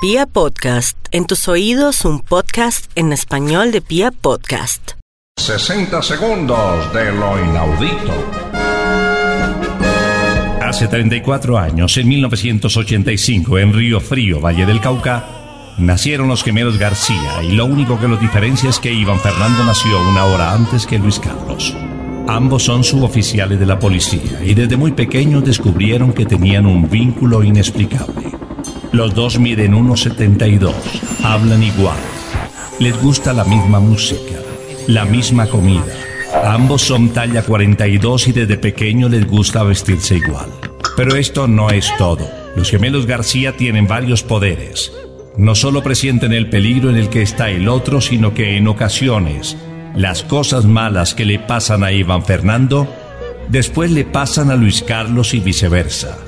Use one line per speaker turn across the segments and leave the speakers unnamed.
Pia Podcast, en tus oídos un podcast en español de Pia Podcast.
60 segundos de lo inaudito.
Hace 34 años, en 1985, en Río Frío, Valle del Cauca, nacieron los gemelos García y lo único que los diferencia es que Iván Fernando nació una hora antes que Luis Carlos. Ambos son suboficiales de la policía y desde muy pequeños descubrieron que tenían un vínculo inexplicable. Los dos miden 1,72, hablan igual, les gusta la misma música, la misma comida. Ambos son talla 42 y desde pequeño les gusta vestirse igual. Pero esto no es todo. Los gemelos García tienen varios poderes. No solo presienten el peligro en el que está el otro, sino que en ocasiones las cosas malas que le pasan a Iván Fernando, después le pasan a Luis Carlos y viceversa.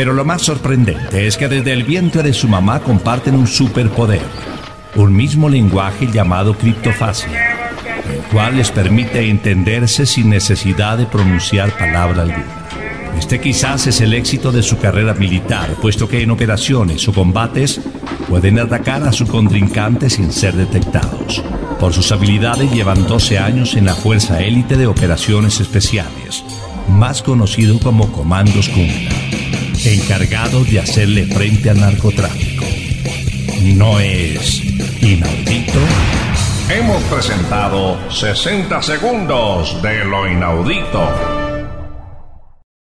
Pero lo más sorprendente es que desde el vientre de su mamá comparten un superpoder, un mismo lenguaje llamado criptofasia, el cual les permite entenderse sin necesidad de pronunciar palabra alguna. Este quizás es el éxito de su carrera militar, puesto que en operaciones o combates pueden atacar a su contrincante sin ser detectados. Por sus habilidades llevan 12 años en la Fuerza Élite de Operaciones Especiales, más conocido como Comandos Jungla encargado de hacerle frente al narcotráfico. ¿No es inaudito?
Hemos presentado 60 segundos de lo inaudito.